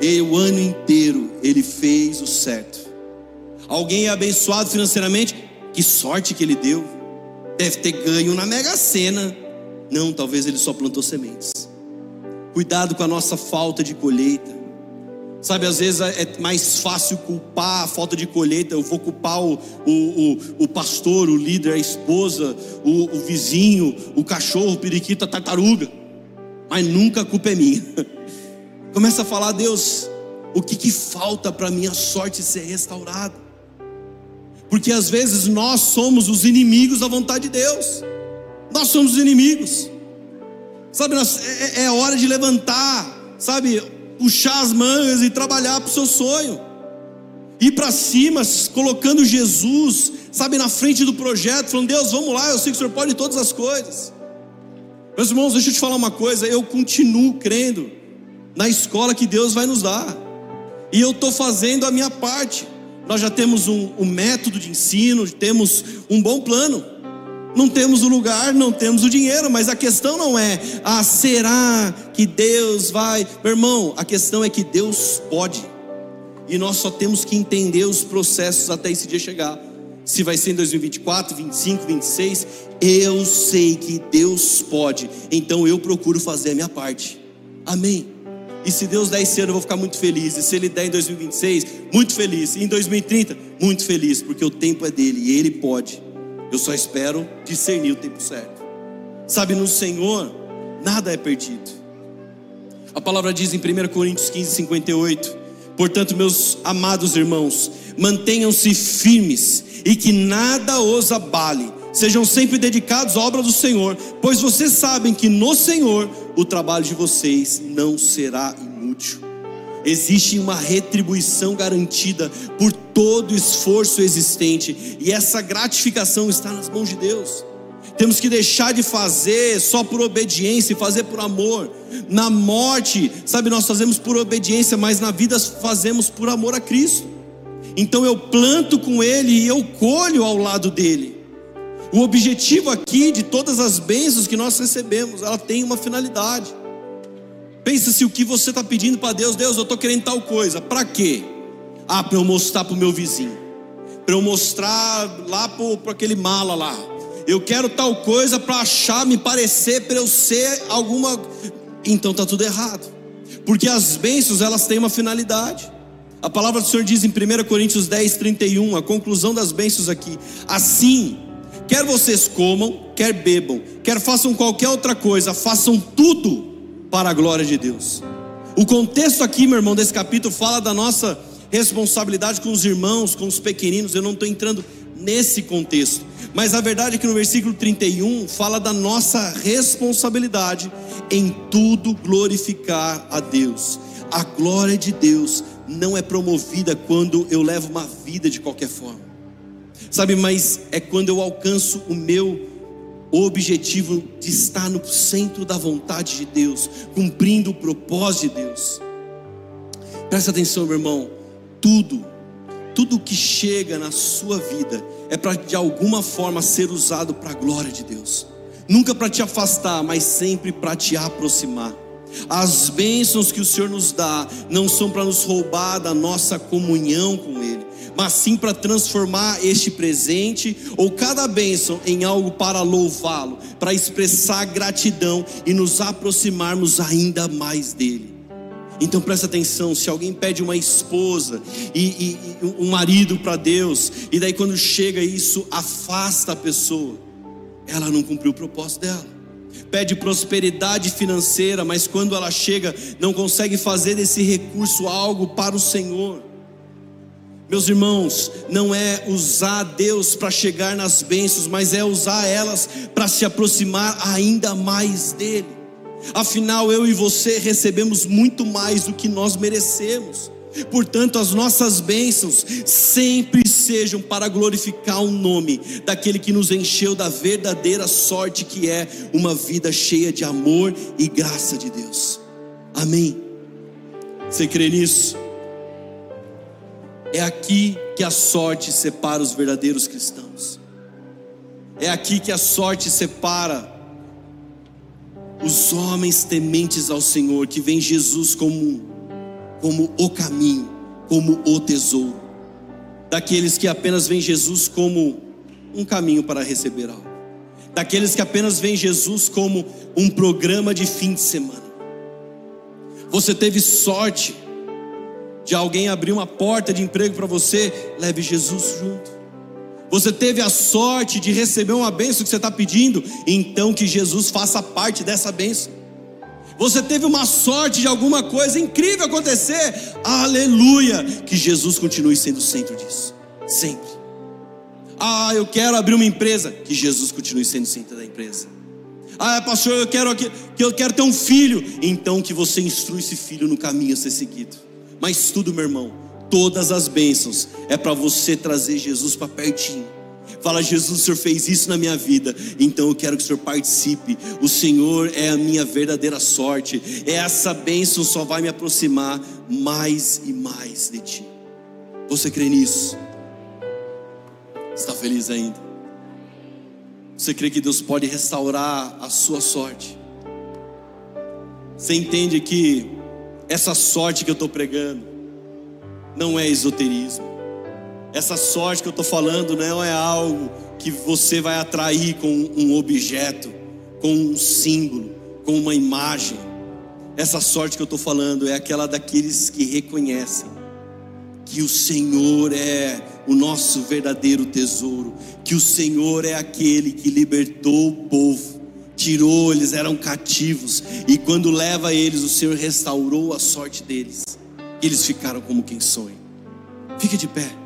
E o ano inteiro ele fez o certo. Alguém é abençoado financeiramente? Que sorte que ele deu. Deve ter ganho na Mega Sena. Não, talvez ele só plantou sementes. Cuidado com a nossa falta de colheita. Sabe, às vezes é mais fácil culpar a falta de colheita. Eu vou culpar o, o, o, o pastor, o líder, a esposa, o, o, vizinho, o cachorro, o periquito, a tartaruga. Mas nunca a culpa é minha. Começa a falar, Deus, o que, que falta para minha sorte ser restaurada? Porque às vezes nós somos os inimigos da vontade de Deus. Nós somos os inimigos. Sabe, nós, é, é hora de levantar, sabe, puxar as mangas e trabalhar para o seu sonho. Ir para cima, colocando Jesus, sabe, na frente do projeto, falando: Deus, vamos lá, eu sei que o Senhor pode todas as coisas. Meus irmãos, deixa eu te falar uma coisa, eu continuo crendo na escola que Deus vai nos dar, e eu estou fazendo a minha parte. Nós já temos um, um método de ensino, temos um bom plano. Não temos o lugar, não temos o dinheiro, mas a questão não é, ah, será que Deus vai? Meu irmão, a questão é que Deus pode, e nós só temos que entender os processos até esse dia chegar. Se vai ser em 2024, 25, 26, eu sei que Deus pode, então eu procuro fazer a minha parte, amém. E se Deus der esse ano, eu vou ficar muito feliz. E se Ele der em 2026, muito feliz. E em 2030, muito feliz, porque o tempo é dele e Ele pode. Eu só espero discernir o tempo certo. Sabe, no Senhor, nada é perdido. A palavra diz em 1 Coríntios 15, 58. Portanto, meus amados irmãos, mantenham-se firmes e que nada os abale. Sejam sempre dedicados à obra do Senhor, pois vocês sabem que no Senhor o trabalho de vocês não será inútil existe uma retribuição garantida por todo esforço existente, e essa gratificação está nas mãos de Deus. Temos que deixar de fazer só por obediência e fazer por amor. Na morte, sabe, nós fazemos por obediência, mas na vida fazemos por amor a Cristo. Então eu planto com Ele e eu colho ao lado dele. O objetivo aqui de todas as bênçãos que nós recebemos, ela tem uma finalidade. Pensa se o que você está pedindo para Deus, Deus, eu estou querendo tal coisa, para quê? Ah, para eu mostrar para o meu vizinho, para eu mostrar lá para aquele mala lá. Eu quero tal coisa para achar, me parecer, para eu ser alguma. Então está tudo errado, porque as bênçãos elas têm uma finalidade. A palavra do Senhor diz em 1 Coríntios 10, 31, a conclusão das bênçãos aqui: assim, quer vocês comam, quer bebam, quer façam qualquer outra coisa, façam tudo para a glória de Deus. O contexto aqui, meu irmão, desse capítulo fala da nossa responsabilidade com os irmãos, com os pequeninos. Eu não estou entrando nesse contexto, mas a verdade é que no versículo 31 fala da nossa responsabilidade em tudo glorificar a Deus. A glória de Deus não é promovida quando eu levo uma vida de qualquer forma, sabe, mas é quando eu alcanço o meu o objetivo de estar no centro da vontade de Deus, cumprindo o propósito de Deus. Presta atenção, meu irmão, tudo, tudo que chega na sua vida é para de alguma forma ser usado para a glória de Deus. Nunca para te afastar, mas sempre para te aproximar. As bênçãos que o Senhor nos dá não são para nos roubar da nossa comunhão com Ele, mas sim para transformar este presente ou cada bênção em algo para louvá-lo, para expressar gratidão e nos aproximarmos ainda mais dele. Então presta atenção: se alguém pede uma esposa e, e, e um marido para Deus, e daí quando chega isso afasta a pessoa, ela não cumpriu o propósito dela pede prosperidade financeira, mas quando ela chega, não consegue fazer desse recurso algo para o Senhor. Meus irmãos, não é usar Deus para chegar nas bênçãos, mas é usar elas para se aproximar ainda mais dEle. Afinal, eu e você recebemos muito mais do que nós merecemos. Portanto, as nossas bênçãos sempre sejam para glorificar o nome daquele que nos encheu da verdadeira sorte que é uma vida cheia de amor e graça de Deus. Amém. Você crê nisso? É aqui que a sorte separa os verdadeiros cristãos. É aqui que a sorte separa os homens tementes ao Senhor, que vem Jesus como, como o caminho, como o tesouro. Daqueles que apenas veem Jesus como um caminho para receber algo. Daqueles que apenas veem Jesus como um programa de fim de semana. Você teve sorte de alguém abrir uma porta de emprego para você, leve Jesus junto. Você teve a sorte de receber uma bênção que você está pedindo, então que Jesus faça parte dessa bênção. Você teve uma sorte de alguma coisa incrível acontecer, aleluia, que Jesus continue sendo o centro disso, sempre. Ah, eu quero abrir uma empresa, que Jesus continue sendo o centro da empresa. Ah, pastor, eu quero que eu quero ter um filho, então que você instrua esse filho no caminho a ser seguido. Mas tudo, meu irmão, todas as bênçãos é para você trazer Jesus para pertinho. Fala, Jesus, o Senhor fez isso na minha vida, então eu quero que o Senhor participe. O Senhor é a minha verdadeira sorte. Essa bênção só vai me aproximar mais e mais de Ti. Você crê nisso? Está feliz ainda? Você crê que Deus pode restaurar a sua sorte? Você entende que essa sorte que eu estou pregando não é esoterismo. Essa sorte que eu estou falando não é algo que você vai atrair com um objeto, com um símbolo, com uma imagem. Essa sorte que eu estou falando é aquela daqueles que reconhecem que o Senhor é o nosso verdadeiro tesouro, que o Senhor é aquele que libertou o povo tirou, eles eram cativos, e quando leva eles, o Senhor restaurou a sorte deles. Eles ficaram como quem sonha. Fique de pé.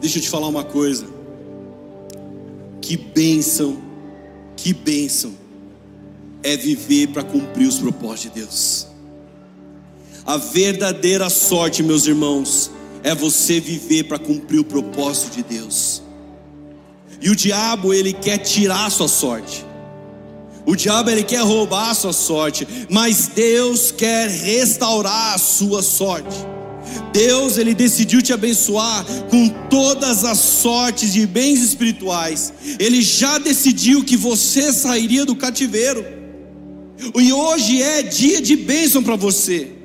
Deixa eu te falar uma coisa. Que bênção, que bênção é viver para cumprir os propósitos de Deus. A verdadeira sorte, meus irmãos, é você viver para cumprir o propósito de Deus. E o diabo, ele quer tirar a sua sorte. O diabo ele quer roubar a sua sorte, mas Deus quer restaurar a sua sorte. Deus ele decidiu te abençoar com todas as sortes de bens espirituais. Ele já decidiu que você sairia do cativeiro. E hoje é dia de bênção para você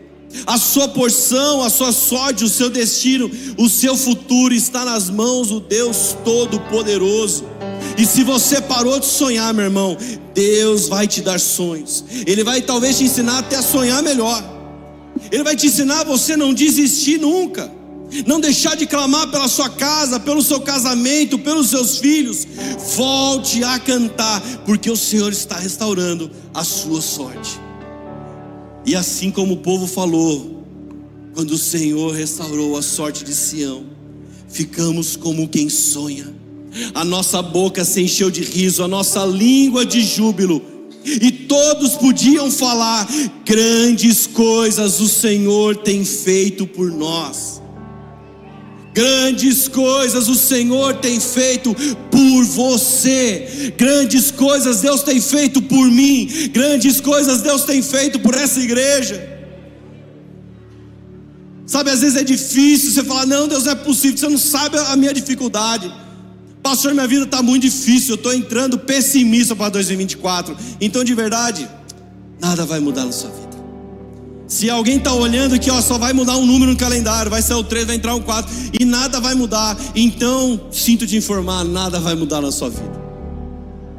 a sua porção, a sua sorte, o seu destino, o seu futuro está nas mãos do Deus Todo-Poderoso. E se você parou de sonhar, meu irmão, Deus vai te dar sonhos. Ele vai talvez te ensinar até a sonhar melhor. Ele vai te ensinar a você não desistir nunca. Não deixar de clamar pela sua casa, pelo seu casamento, pelos seus filhos. Volte a cantar, porque o Senhor está restaurando a sua sorte. E assim como o povo falou, quando o Senhor restaurou a sorte de Sião, ficamos como quem sonha. A nossa boca se encheu de riso, a nossa língua de júbilo, e todos podiam falar: grandes coisas o Senhor tem feito por nós. Grandes coisas o Senhor tem feito por você. Grandes coisas Deus tem feito por mim. Grandes coisas Deus tem feito por essa igreja. Sabe, às vezes é difícil você falar: não, Deus não é possível. Você não sabe a minha dificuldade. Pastor, minha vida está muito difícil. Eu estou entrando pessimista para 2024. Então, de verdade, nada vai mudar na sua vida. Se alguém está olhando que ó, só vai mudar um número no calendário, vai ser o 3, vai entrar um 4 e nada vai mudar, então sinto te informar, nada vai mudar na sua vida.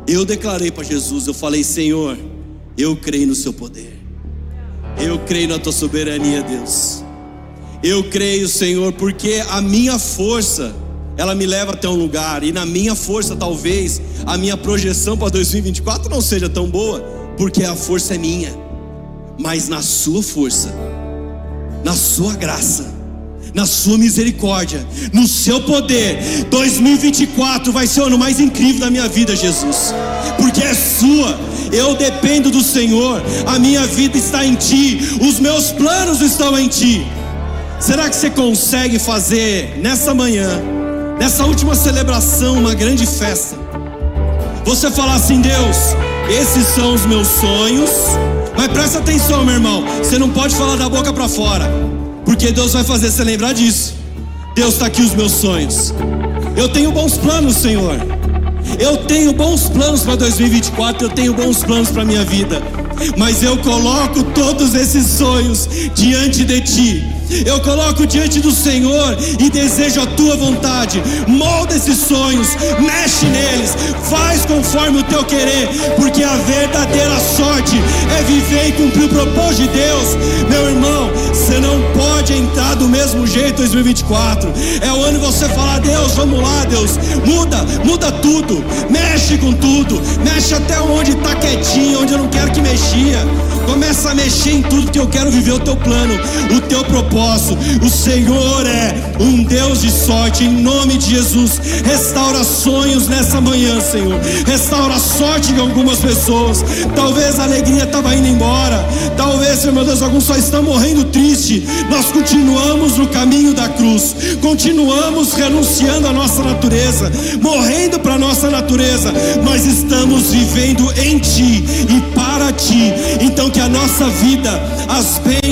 Eu declarei para Jesus, eu falei, Senhor, eu creio no seu poder, eu creio na tua soberania, Deus. Eu creio, Senhor, porque a minha força, ela me leva até um lugar, e na minha força, talvez, a minha projeção para 2024 não seja tão boa, porque a força é minha mas na sua força, na sua graça, na sua misericórdia, no seu poder. 2024 vai ser o ano mais incrível da minha vida, Jesus, porque é sua. Eu dependo do Senhor, a minha vida está em Ti, os meus planos estão em Ti. Será que você consegue fazer nessa manhã, nessa última celebração, uma grande festa? Você falar assim, Deus, esses são os meus sonhos mas presta atenção, meu irmão. Você não pode falar da boca para fora, porque Deus vai fazer você lembrar disso. Deus está aqui os meus sonhos. Eu tenho bons planos, Senhor. Eu tenho bons planos para 2024. Eu tenho bons planos para minha vida. Mas eu coloco todos esses sonhos diante de Ti Eu coloco diante do Senhor e desejo a tua vontade. Molda esses sonhos, mexe neles, faz conforme o teu querer, porque a verdadeira sorte é viver e cumprir o propósito de Deus. Meu irmão, você não pode entrar do mesmo jeito 2024. É o ano você falar: Deus, vamos lá, Deus, muda, muda tudo, mexe com tudo, mexe até onde está quietinho, onde eu não quero que mexia. Começa a mexer em tudo que eu quero viver o teu plano, o teu propósito. O Senhor é um Deus de sorte, em nome de Jesus. Restaura sonhos nessa manhã, Senhor. Restaura a sorte de algumas pessoas. Talvez a alegria estava indo embora. Talvez, meu Deus, alguns só estão morrendo triste. Nós continuamos no caminho da cruz. Continuamos renunciando à nossa natureza, morrendo para a nossa natureza, mas estamos vivendo em Ti e para Ti. Então que a nossa vida, as bênçãos,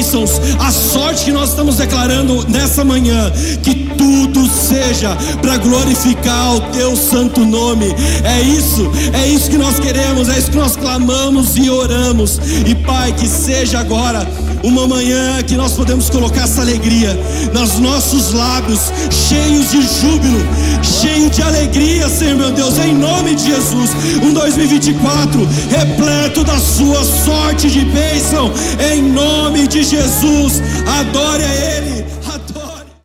a sorte que nós estamos declarando nessa manhã, que tudo seja para glorificar o teu santo nome. É isso, é isso que nós queremos, é isso que nós clamamos e oramos. E Pai, que seja agora uma manhã que nós podemos colocar essa alegria nos nossos lábios, cheios de júbilo, cheio de alegria, Senhor meu Deus, em nome de Jesus. Um 2024 repleto da sua sorte de bênção, em nome de Jesus. Adore a